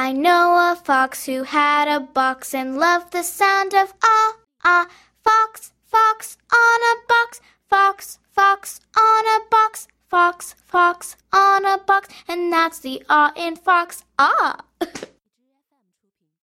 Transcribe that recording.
I know a fox who had a box and loved the sound of ah, ah. Fox, fox on a box, fox, fox on a box, fox, fox on a box, and that's the ah in fox, ah.